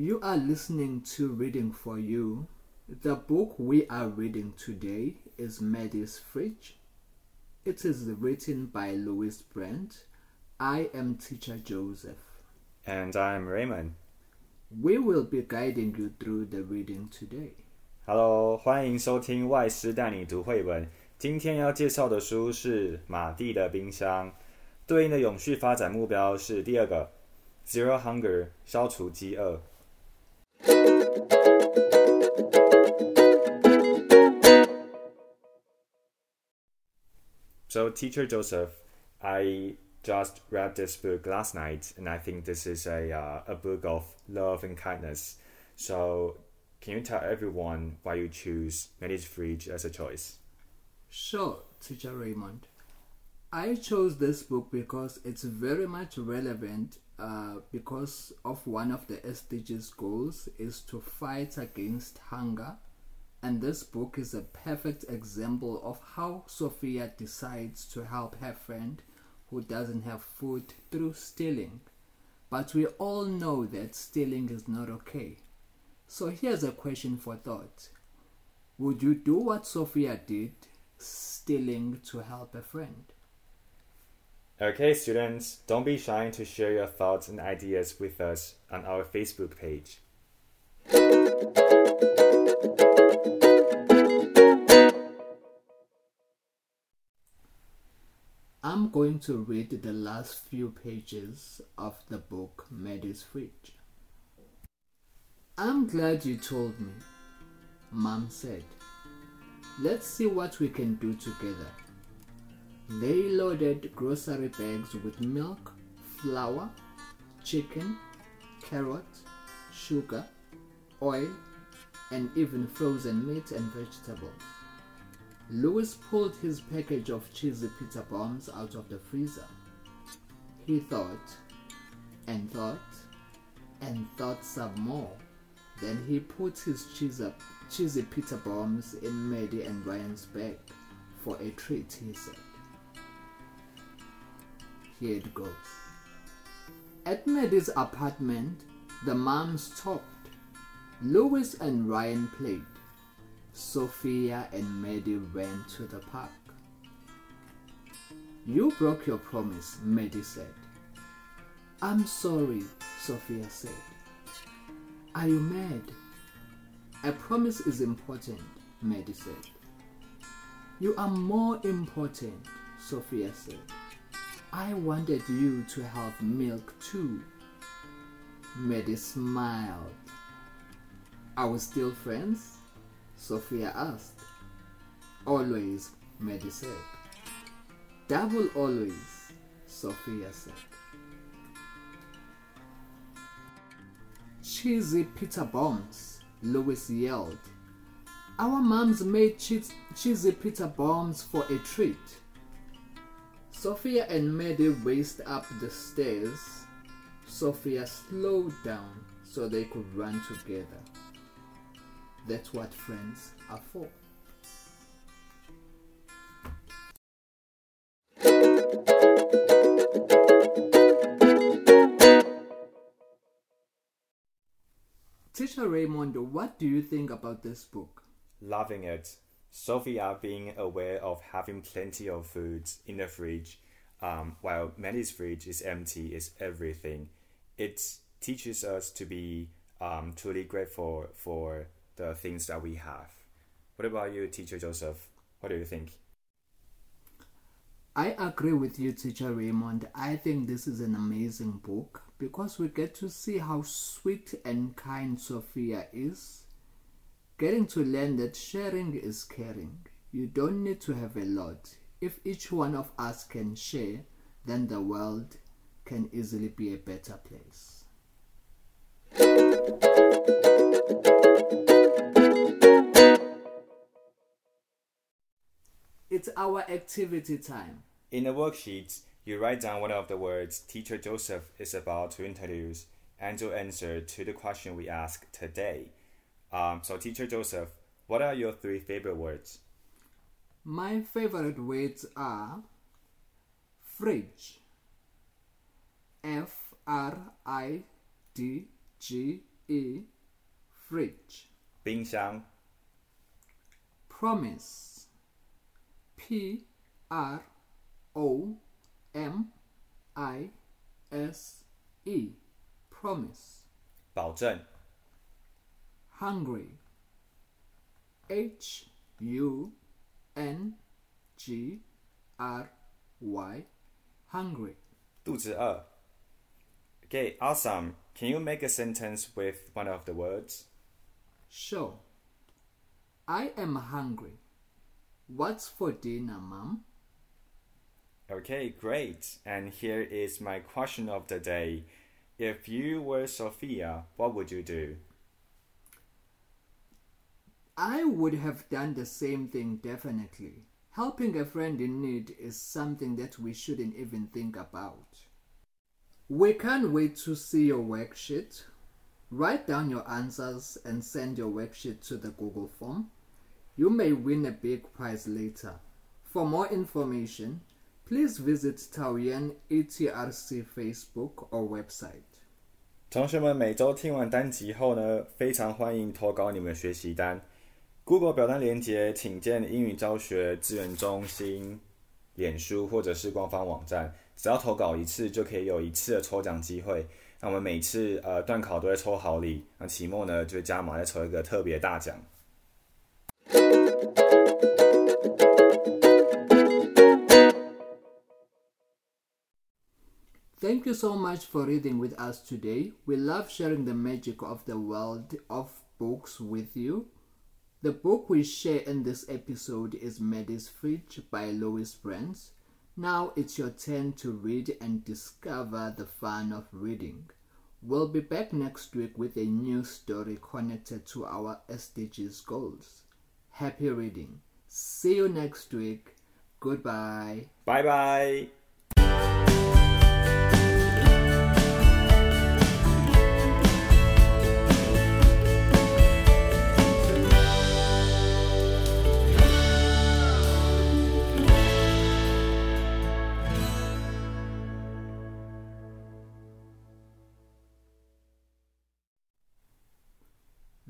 You are listening to Reading for You. The book we are reading today is Maddi's Fridge. It is written by Lois Brandt. I am Teacher Joseph. And I'm Raymond. We will be guiding you through the reading today. Hello，欢迎收听外师带你读绘本。今天要介绍的书是《马蒂的冰箱》，对应的永续发展目标是第二个 “Zero So, Teacher Joseph, I just read this book last night, and I think this is a uh, a book of love and kindness. So, can you tell everyone why you choose Maddi's Fridge as a choice? Sure, Teacher Raymond. I chose this book because it's very much relevant uh, because of one of the SDGs goals is to fight against hunger. And this book is a perfect example of how Sophia decides to help her friend who doesn't have food through stealing. But we all know that stealing is not okay. So here's a question for thought Would you do what Sophia did, stealing to help a friend? Okay, students, don't be shy to share your thoughts and ideas with us on our Facebook page. I'm going to read the last few pages of the book Maddi's Fridge. I'm glad you told me, Mom said. Let's see what we can do together. They loaded grocery bags with milk, flour, chicken, carrot, sugar, oil, and even frozen meat and vegetables. Louis pulled his package of cheesy pizza bombs out of the freezer. He thought, and thought, and thought some more. Then he put his cheesy, cheesy pizza bombs in Maddi and Ryan's bag for a treat, he said. Here it goes. At Maddi's apartment, the moms talked. Louis and Ryan played. Sophia and Maddi went to the park. You broke your promise, Maddi said. I'm sorry, Sophia said. Are you mad? A promise is important, Maddi said. You are more important, Sophia said. I wanted you to have milk too. Maddi smiled. Are we still friends? Sophia asked. Always, Maddi said. Double always, Sophia said. Cheesy pizza bombs, Louis yelled. Our moms made cheese, cheesy pizza bombs for a treat. Sophia and Maddi raced up the stairs. Sophia slowed down so they could run together. That's what friends are for. Tisha Raymond, what do you think about this book? Loving it. Sophia being aware of having plenty of foods in the fridge, um, while Maddi's fridge is empty, is everything. It teaches us to be um, truly grateful for the things that we have. What about you, Teacher Joseph? What do you think? I agree with you, Teacher Raymond. I think this is an amazing book because we get to see how sweet and kind Sophia is. Getting to learn that sharing is caring. You don't need to have a lot. If each one of us can share, then the world can easily be a better place. It's our activity time. In the worksheets, you write down one of the words Teacher Joseph is about to introduce and to answer to the question we ask today. Um, so, Teacher Joseph, what are your three favorite words? My favorite words are fridge, F R I D G E fridge 冰箱 promise P R O M I S E promise 保证 hungry H U N G R Y hungry 肚子饿 Okay, awesome. Can you make a sentence with one of the words? Sure. I am hungry. What's for dinner, Mom? Okay, great. And here is my question of the day. If you were Sophia, what would you do? I would have done the same thing definitely. Helping a friend in need is something that we shouldn't even think about. We can't wait to see your worksheet. Write down your answers and send your worksheet to the Google form. You may win a big prize later. For more information, please visit Taoyuan ETRC Facebook or website. 同学们每周听完单集后呢，非常欢迎投稿你们学习单。Google 表单连接请见英语教学资源中心、脸书或者是官方网站。只要投稿一次，就可以有一次的抽奖机会。那我们每次呃段考都会抽好礼，那期末呢就加码再抽一个特别大奖。Thank you so much for reading with us today. We love sharing the magic of the world of books with you. The book we share in this episode is Maddi's Fridge by Lois Brandt. Now it's your turn to read and discover the fun of reading. We'll be back next week with a new story connected to our SDGs goals. Happy reading. See you next week. Goodbye. 拜拜。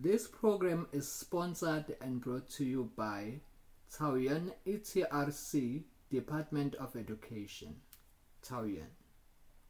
This program is sponsored and brought to you by Taoyuan ETRC Department of Education. Taoyuan.